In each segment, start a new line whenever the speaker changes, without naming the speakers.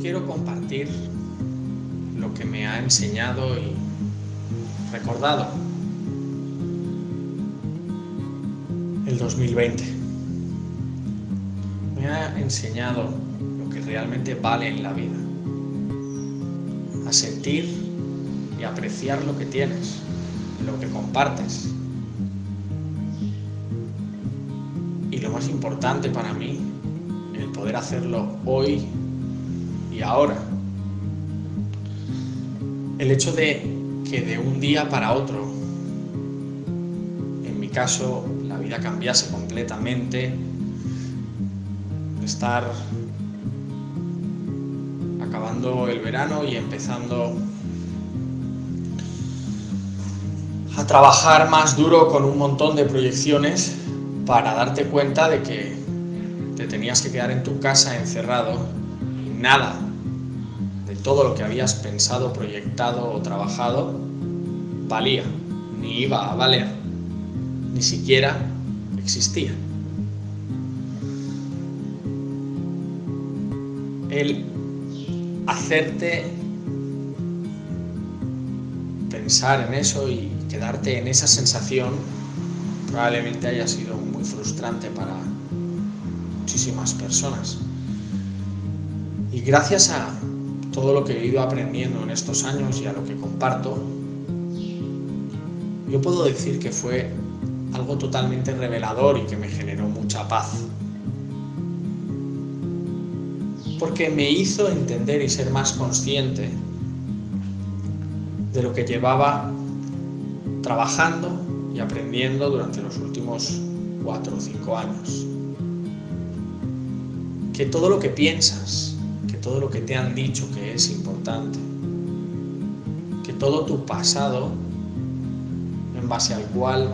quiero compartir lo que me ha enseñado y recordado el 2020. Me ha enseñado lo que realmente vale en la vida. A sentir y apreciar lo que tienes, lo que compartes. Y lo más importante para mí, el poder hacerlo hoy y ahora. El hecho de que de un día para otro, en mi caso, la vida cambiase completamente, estar acabando el verano y empezando a trabajar más duro con un montón de proyecciones para darte cuenta de que te tenías que quedar en tu casa encerrado y nada de todo lo que habías pensado, proyectado o trabajado valía, ni iba a valer, ni siquiera existía. El hacerte pensar en eso y quedarte en esa sensación probablemente haya sido muy frustrante para muchísimas personas. Y gracias a todo lo que he ido aprendiendo en estos años y a lo que comparto, yo puedo decir que fue algo totalmente revelador y que me generó mucha paz. Porque me hizo entender y ser más consciente de lo que llevaba trabajando y aprendiendo durante los últimos cuatro o cinco años. Que todo lo que piensas, todo lo que te han dicho que es importante, que todo tu pasado en base al cual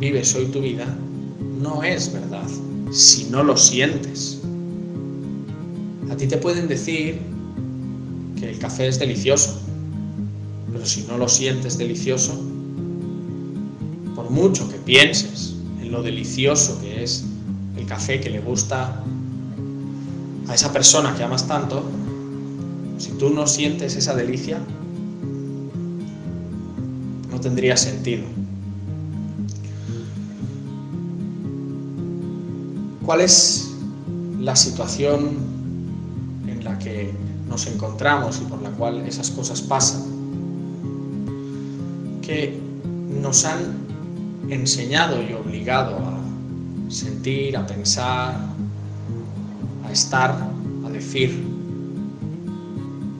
vives hoy tu vida no es verdad si no lo sientes. A ti te pueden decir que el café es delicioso, pero si no lo sientes delicioso, por mucho que pienses en lo delicioso que es el café que le gusta a esa persona que amas tanto, si tú no sientes esa delicia, no tendría sentido. ¿Cuál es la situación en la que nos encontramos y por la cual esas cosas pasan? Que nos han enseñado y obligado a sentir, a pensar, estar, a decir.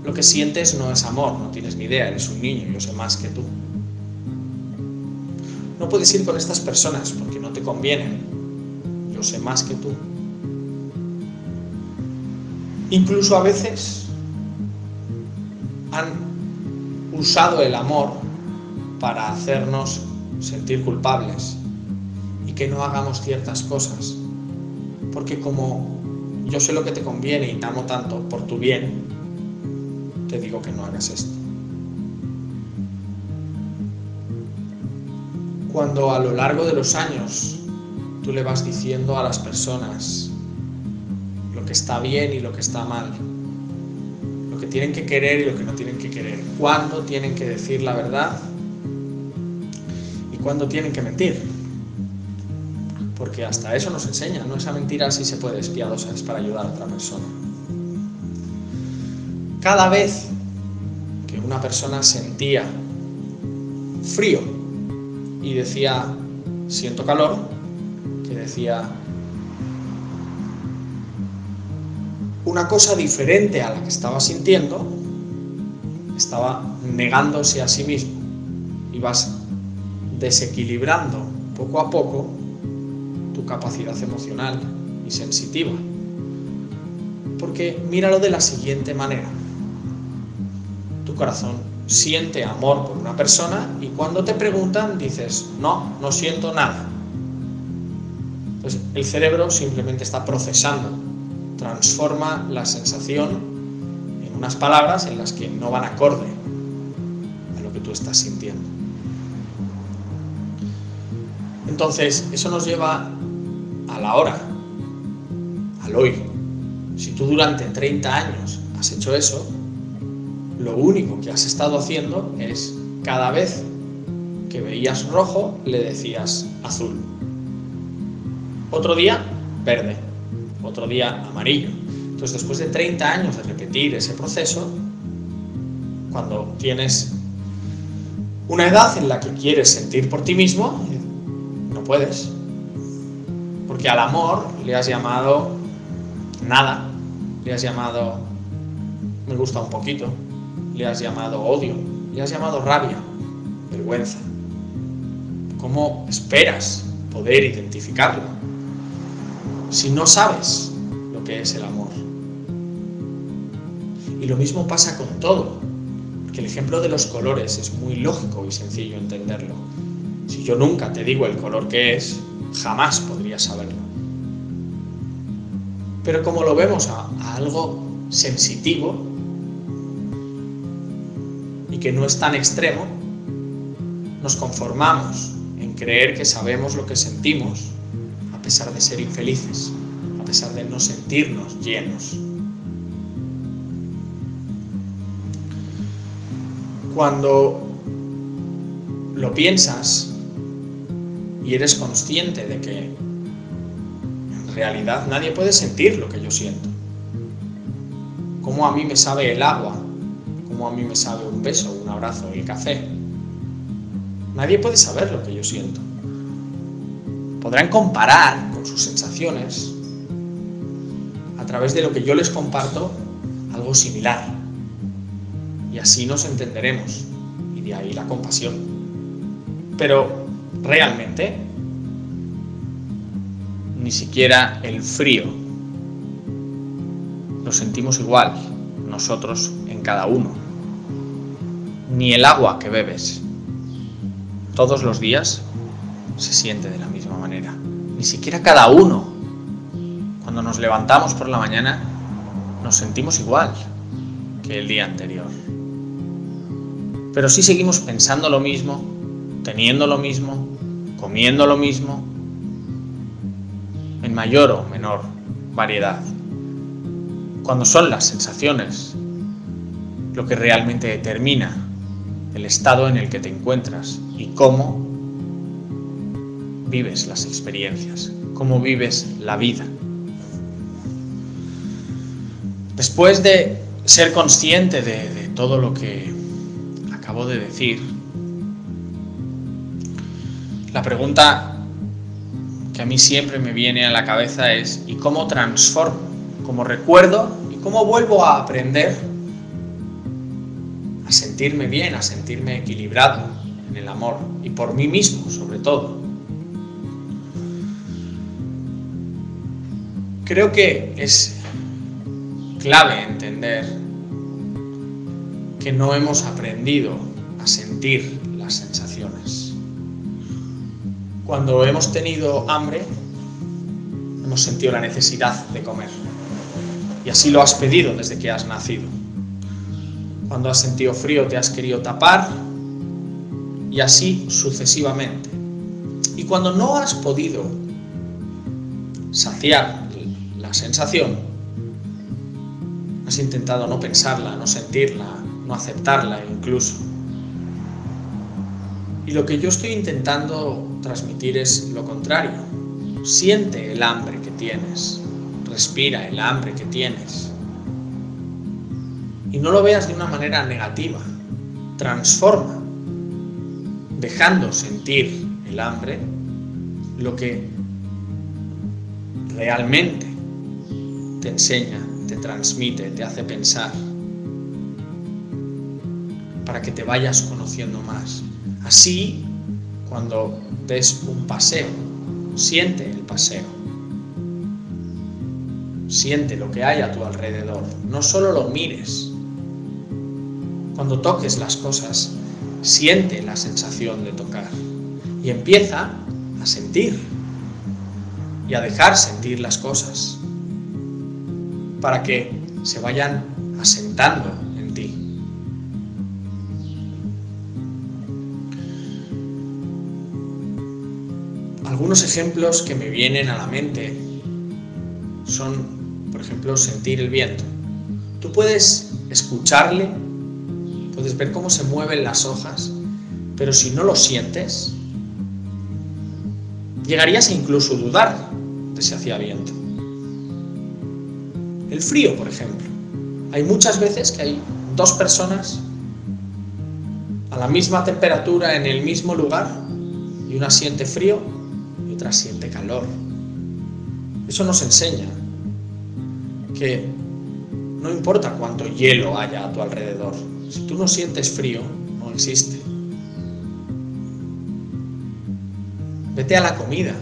Lo que sientes no es amor, no tienes ni idea, eres un niño, yo sé más que tú. No puedes ir con estas personas porque no te convienen, yo sé más que tú. Incluso a veces han usado el amor para hacernos sentir culpables y que no hagamos ciertas cosas. Porque como yo sé lo que te conviene y te amo tanto por tu bien, te digo que no hagas esto. Cuando a lo largo de los años tú le vas diciendo a las personas lo que está bien y lo que está mal, lo que tienen que querer y lo que no tienen que querer, cuándo tienen que decir la verdad y cuándo tienen que mentir. Porque hasta eso nos enseña, no esa mentira si se puede es piadosa, es para ayudar a otra persona. Cada vez que una persona sentía frío y decía siento calor, decía una cosa diferente a la que estaba sintiendo, estaba negándose a sí mismo. y vas desequilibrando poco a poco tu capacidad emocional y sensitiva. Porque míralo de la siguiente manera. Tu corazón siente amor por una persona y cuando te preguntan dices, no, no siento nada. Entonces, el cerebro simplemente está procesando, transforma la sensación en unas palabras en las que no van acorde a lo que tú estás sintiendo. Entonces, eso nos lleva a la hora, al hoy. Si tú durante 30 años has hecho eso, lo único que has estado haciendo es cada vez que veías rojo le decías azul. Otro día, verde. Otro día, amarillo. Entonces, después de 30 años de repetir ese proceso, cuando tienes una edad en la que quieres sentir por ti mismo, no puedes. Porque al amor le has llamado nada, le has llamado me gusta un poquito, le has llamado odio, le has llamado rabia, vergüenza. ¿Cómo esperas poder identificarlo si no sabes lo que es el amor? Y lo mismo pasa con todo, que el ejemplo de los colores es muy lógico y sencillo entenderlo. Si yo nunca te digo el color que es, jamás saberlo. Pero como lo vemos a, a algo sensitivo y que no es tan extremo, nos conformamos en creer que sabemos lo que sentimos a pesar de ser infelices, a pesar de no sentirnos llenos. Cuando lo piensas y eres consciente de que realidad nadie puede sentir lo que yo siento. Cómo a mí me sabe el agua, cómo a mí me sabe un beso, un abrazo, el café. Nadie puede saber lo que yo siento. Podrán comparar con sus sensaciones a través de lo que yo les comparto algo similar y así nos entenderemos, y de ahí la compasión. Pero realmente, ni siquiera el frío lo sentimos igual, nosotros en cada uno, ni el agua que bebes todos los días se siente de la misma manera, ni siquiera cada uno. Cuando nos levantamos por la mañana, nos sentimos igual que el día anterior. Pero si seguimos pensando lo mismo, teniendo lo mismo, comiendo lo mismo, mayor o menor variedad. Cuando son las sensaciones lo que realmente determina el estado en el que te encuentras y cómo vives las experiencias, cómo vives la vida. Después de ser consciente de, de todo lo que acabo de decir, la pregunta que a mí siempre me viene a la cabeza es ¿y cómo transformo? ¿Cómo recuerdo? ¿Y cómo vuelvo a aprender a sentirme bien, a sentirme equilibrado en el amor y por mí mismo sobre todo? Creo que es clave entender que no hemos aprendido a sentir las sensaciones. Cuando hemos tenido hambre, hemos sentido la necesidad de comer. Y así lo has pedido desde que has nacido. Cuando has sentido frío te has querido tapar y así sucesivamente. Y cuando no has podido saciar la sensación, has intentado no pensarla, no sentirla, no aceptarla incluso. Y lo que yo estoy intentando transmitir es lo contrario. Siente el hambre que tienes, respira el hambre que tienes. Y no lo veas de una manera negativa, transforma, dejando sentir el hambre lo que realmente te enseña, te transmite, te hace pensar para que te vayas conociendo más. Así, cuando des un paseo, siente el paseo. Siente lo que hay a tu alrededor. No solo lo mires. Cuando toques las cosas, siente la sensación de tocar. Y empieza a sentir y a dejar sentir las cosas para que se vayan asentando Algunos ejemplos que me vienen a la mente son por ejemplo, sentir el viento. Tú puedes escucharle, puedes ver cómo se mueven las hojas, pero si no lo sientes, llegarías a incluso dudar de si hacía viento. El frío, por ejemplo. Hay muchas veces que hay dos personas a la misma temperatura en el mismo lugar y una siente frío siente calor. Eso nos enseña que no importa cuánto hielo haya a tu alrededor, si tú no sientes frío, no existe. Vete a la comida.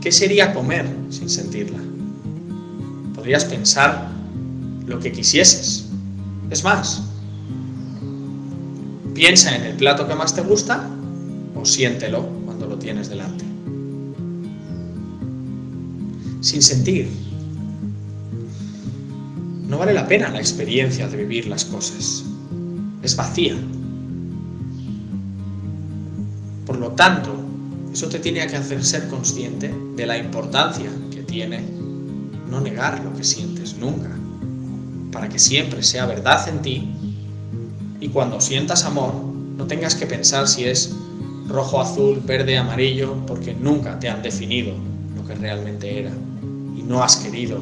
¿Qué sería comer sin sentirla? Podrías pensar lo que quisieses. Es más, piensa en el plato que más te gusta o siéntelo cuando lo tienes delante. Sin sentir. No vale la pena la experiencia de vivir las cosas. Es vacía. Por lo tanto, eso te tiene que hacer ser consciente de la importancia que tiene no negar lo que sientes nunca, para que siempre sea verdad en ti y cuando sientas amor no tengas que pensar si es rojo, azul, verde, amarillo, porque nunca te han definido lo que realmente era no has querido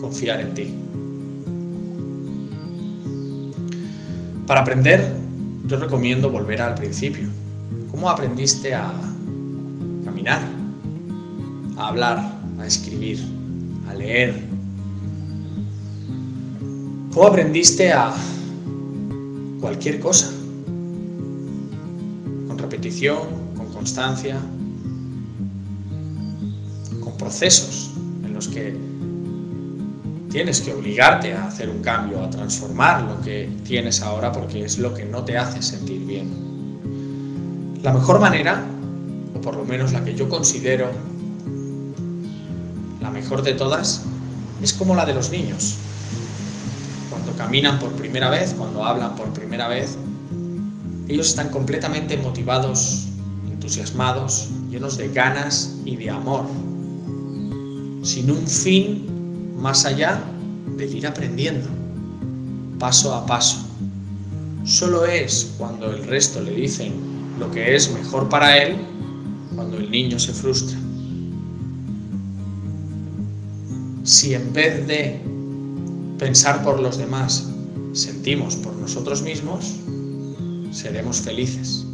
confiar en ti. Para aprender, yo recomiendo volver al principio. ¿Cómo aprendiste a caminar, a hablar, a escribir, a leer? ¿Cómo aprendiste a cualquier cosa? Con repetición, con constancia, con procesos en los que tienes que obligarte a hacer un cambio, a transformar lo que tienes ahora porque es lo que no te hace sentir bien. La mejor manera, o por lo menos la que yo considero la mejor de todas, es como la de los niños. Cuando caminan por primera vez, cuando hablan por primera vez, ellos están completamente motivados, entusiasmados, llenos de ganas y de amor, sin un fin más allá del ir aprendiendo, paso a paso. Solo es cuando el resto le dicen lo que es mejor para él cuando el niño se frustra. Si en vez de pensar por los demás, sentimos por nosotros mismos, seremos felices.